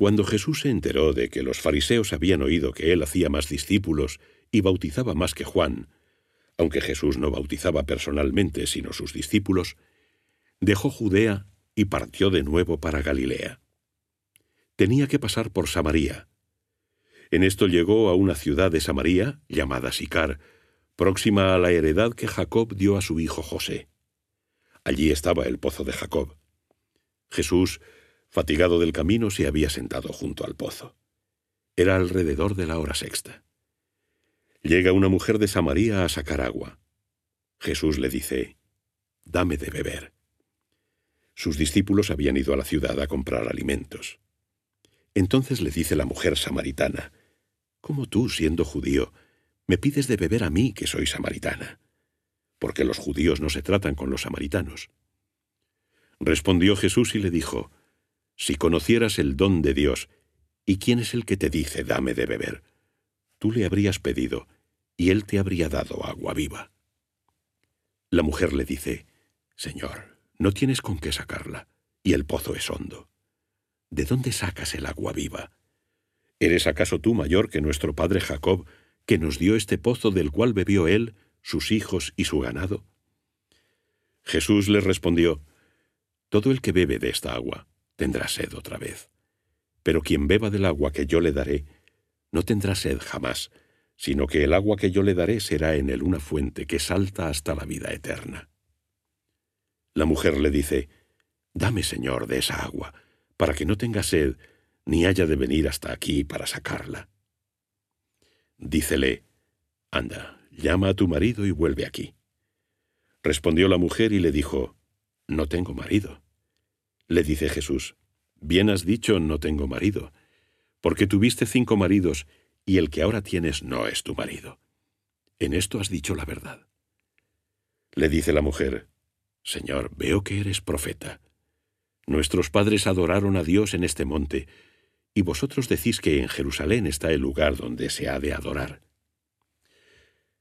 Cuando Jesús se enteró de que los fariseos habían oído que él hacía más discípulos y bautizaba más que Juan, aunque Jesús no bautizaba personalmente sino sus discípulos, dejó Judea y partió de nuevo para Galilea. Tenía que pasar por Samaria. En esto llegó a una ciudad de Samaria, llamada Sicar, próxima a la heredad que Jacob dio a su hijo José. Allí estaba el pozo de Jacob. Jesús, fatigado del camino, se había sentado junto al pozo. Era alrededor de la hora sexta. Llega una mujer de Samaria a sacar agua. Jesús le dice, Dame de beber. Sus discípulos habían ido a la ciudad a comprar alimentos. Entonces le dice la mujer samaritana, ¿Cómo tú, siendo judío, me pides de beber a mí, que soy samaritana? Porque los judíos no se tratan con los samaritanos. Respondió Jesús y le dijo, Si conocieras el don de Dios, ¿y quién es el que te dice, dame de beber? Tú le habrías pedido, y él te habría dado agua viva. La mujer le dice, Señor, no tienes con qué sacarla, y el pozo es hondo. ¿De dónde sacas el agua viva? ¿Eres acaso tú mayor que nuestro padre Jacob, que nos dio este pozo del cual bebió él, sus hijos y su ganado? Jesús le respondió, todo el que bebe de esta agua tendrá sed otra vez. Pero quien beba del agua que yo le daré, no tendrá sed jamás, sino que el agua que yo le daré será en él una fuente que salta hasta la vida eterna. La mujer le dice, Dame, Señor, de esa agua, para que no tenga sed, ni haya de venir hasta aquí para sacarla. Dícele, Anda, llama a tu marido y vuelve aquí. Respondió la mujer y le dijo, no tengo marido. Le dice Jesús, Bien has dicho, no tengo marido, porque tuviste cinco maridos, y el que ahora tienes no es tu marido. En esto has dicho la verdad. Le dice la mujer, Señor, veo que eres profeta. Nuestros padres adoraron a Dios en este monte, y vosotros decís que en Jerusalén está el lugar donde se ha de adorar.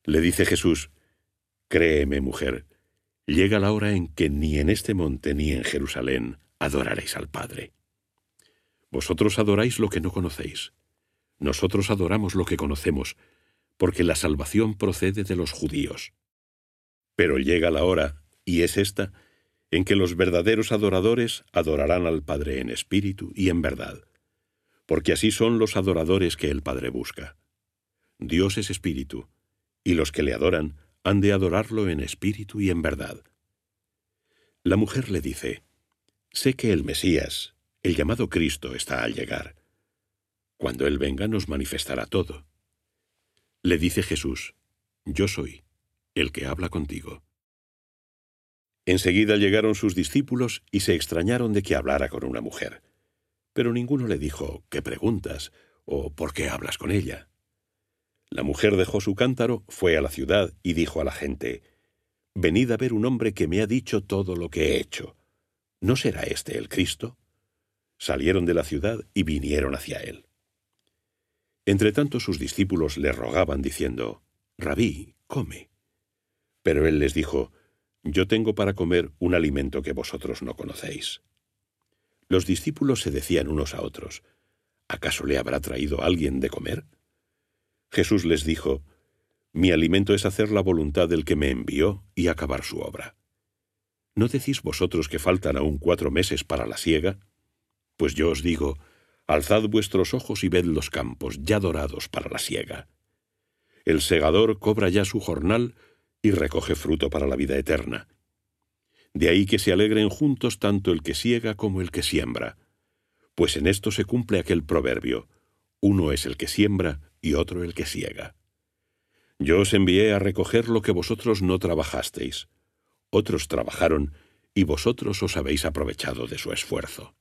Le dice Jesús, Créeme, mujer, llega la hora en que ni en este monte ni en Jerusalén adoraréis al Padre. Vosotros adoráis lo que no conocéis. Nosotros adoramos lo que conocemos, porque la salvación procede de los judíos. Pero llega la hora, y es esta, en que los verdaderos adoradores adorarán al Padre en espíritu y en verdad, porque así son los adoradores que el Padre busca. Dios es espíritu, y los que le adoran han de adorarlo en espíritu y en verdad. La mujer le dice, Sé que el Mesías, el llamado Cristo, está al llegar. Cuando Él venga nos manifestará todo. Le dice Jesús, Yo soy, el que habla contigo. Enseguida llegaron sus discípulos y se extrañaron de que hablara con una mujer. Pero ninguno le dijo, ¿qué preguntas? o ¿por qué hablas con ella? La mujer dejó su cántaro, fue a la ciudad y dijo a la gente, Venid a ver un hombre que me ha dicho todo lo que he hecho. ¿No será este el Cristo? Salieron de la ciudad y vinieron hacia él. Entretanto sus discípulos le rogaban diciendo, Rabí, come. Pero él les dijo, Yo tengo para comer un alimento que vosotros no conocéis. Los discípulos se decían unos a otros, ¿acaso le habrá traído alguien de comer? Jesús les dijo, Mi alimento es hacer la voluntad del que me envió y acabar su obra. ¿No decís vosotros que faltan aún cuatro meses para la siega? Pues yo os digo, alzad vuestros ojos y ved los campos ya dorados para la siega. El segador cobra ya su jornal y recoge fruto para la vida eterna. De ahí que se alegren juntos tanto el que siega como el que siembra, pues en esto se cumple aquel proverbio, uno es el que siembra y otro el que siega. Yo os envié a recoger lo que vosotros no trabajasteis. Otros trabajaron, y vosotros os habéis aprovechado de su esfuerzo.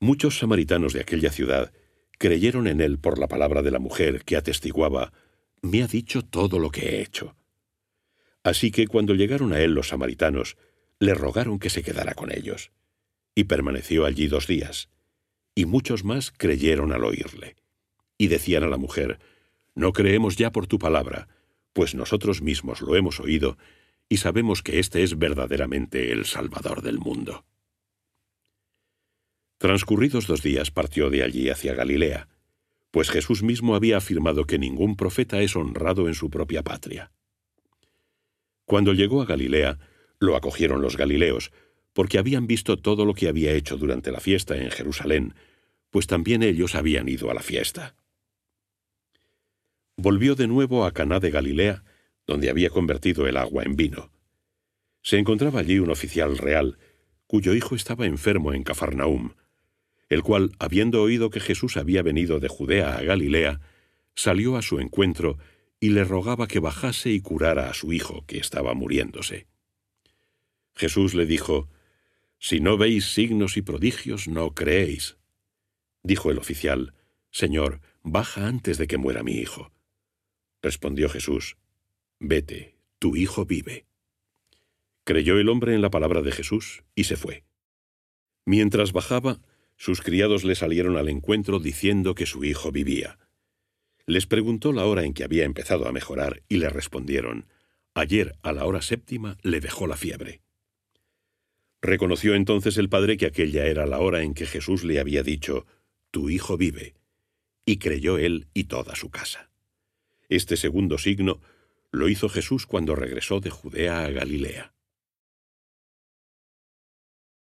Muchos samaritanos de aquella ciudad creyeron en él por la palabra de la mujer que atestiguaba, me ha dicho todo lo que he hecho. Así que cuando llegaron a él los samaritanos, le rogaron que se quedara con ellos. Y permaneció allí dos días. Y muchos más creyeron al oírle y decían a la mujer, No creemos ya por tu palabra, pues nosotros mismos lo hemos oído y sabemos que éste es verdaderamente el Salvador del mundo. Transcurridos dos días partió de allí hacia Galilea, pues Jesús mismo había afirmado que ningún profeta es honrado en su propia patria. Cuando llegó a Galilea, lo acogieron los galileos, porque habían visto todo lo que había hecho durante la fiesta en Jerusalén, pues también ellos habían ido a la fiesta. Volvió de nuevo a Caná de Galilea, donde había convertido el agua en vino. Se encontraba allí un oficial real, cuyo hijo estaba enfermo en Cafarnaum, el cual, habiendo oído que Jesús había venido de Judea a Galilea, salió a su encuentro y le rogaba que bajase y curara a su hijo, que estaba muriéndose. Jesús le dijo, Si no veis signos y prodigios, no creéis. Dijo el oficial, Señor, baja antes de que muera mi hijo. Respondió Jesús, Vete, tu hijo vive. Creyó el hombre en la palabra de Jesús y se fue. Mientras bajaba, sus criados le salieron al encuentro diciendo que su hijo vivía. Les preguntó la hora en que había empezado a mejorar y le respondieron, ayer a la hora séptima le dejó la fiebre. Reconoció entonces el padre que aquella era la hora en que Jesús le había dicho, Tu hijo vive, y creyó él y toda su casa. Este segundo signo lo hizo Jesús cuando regresó de Judea a Galilea.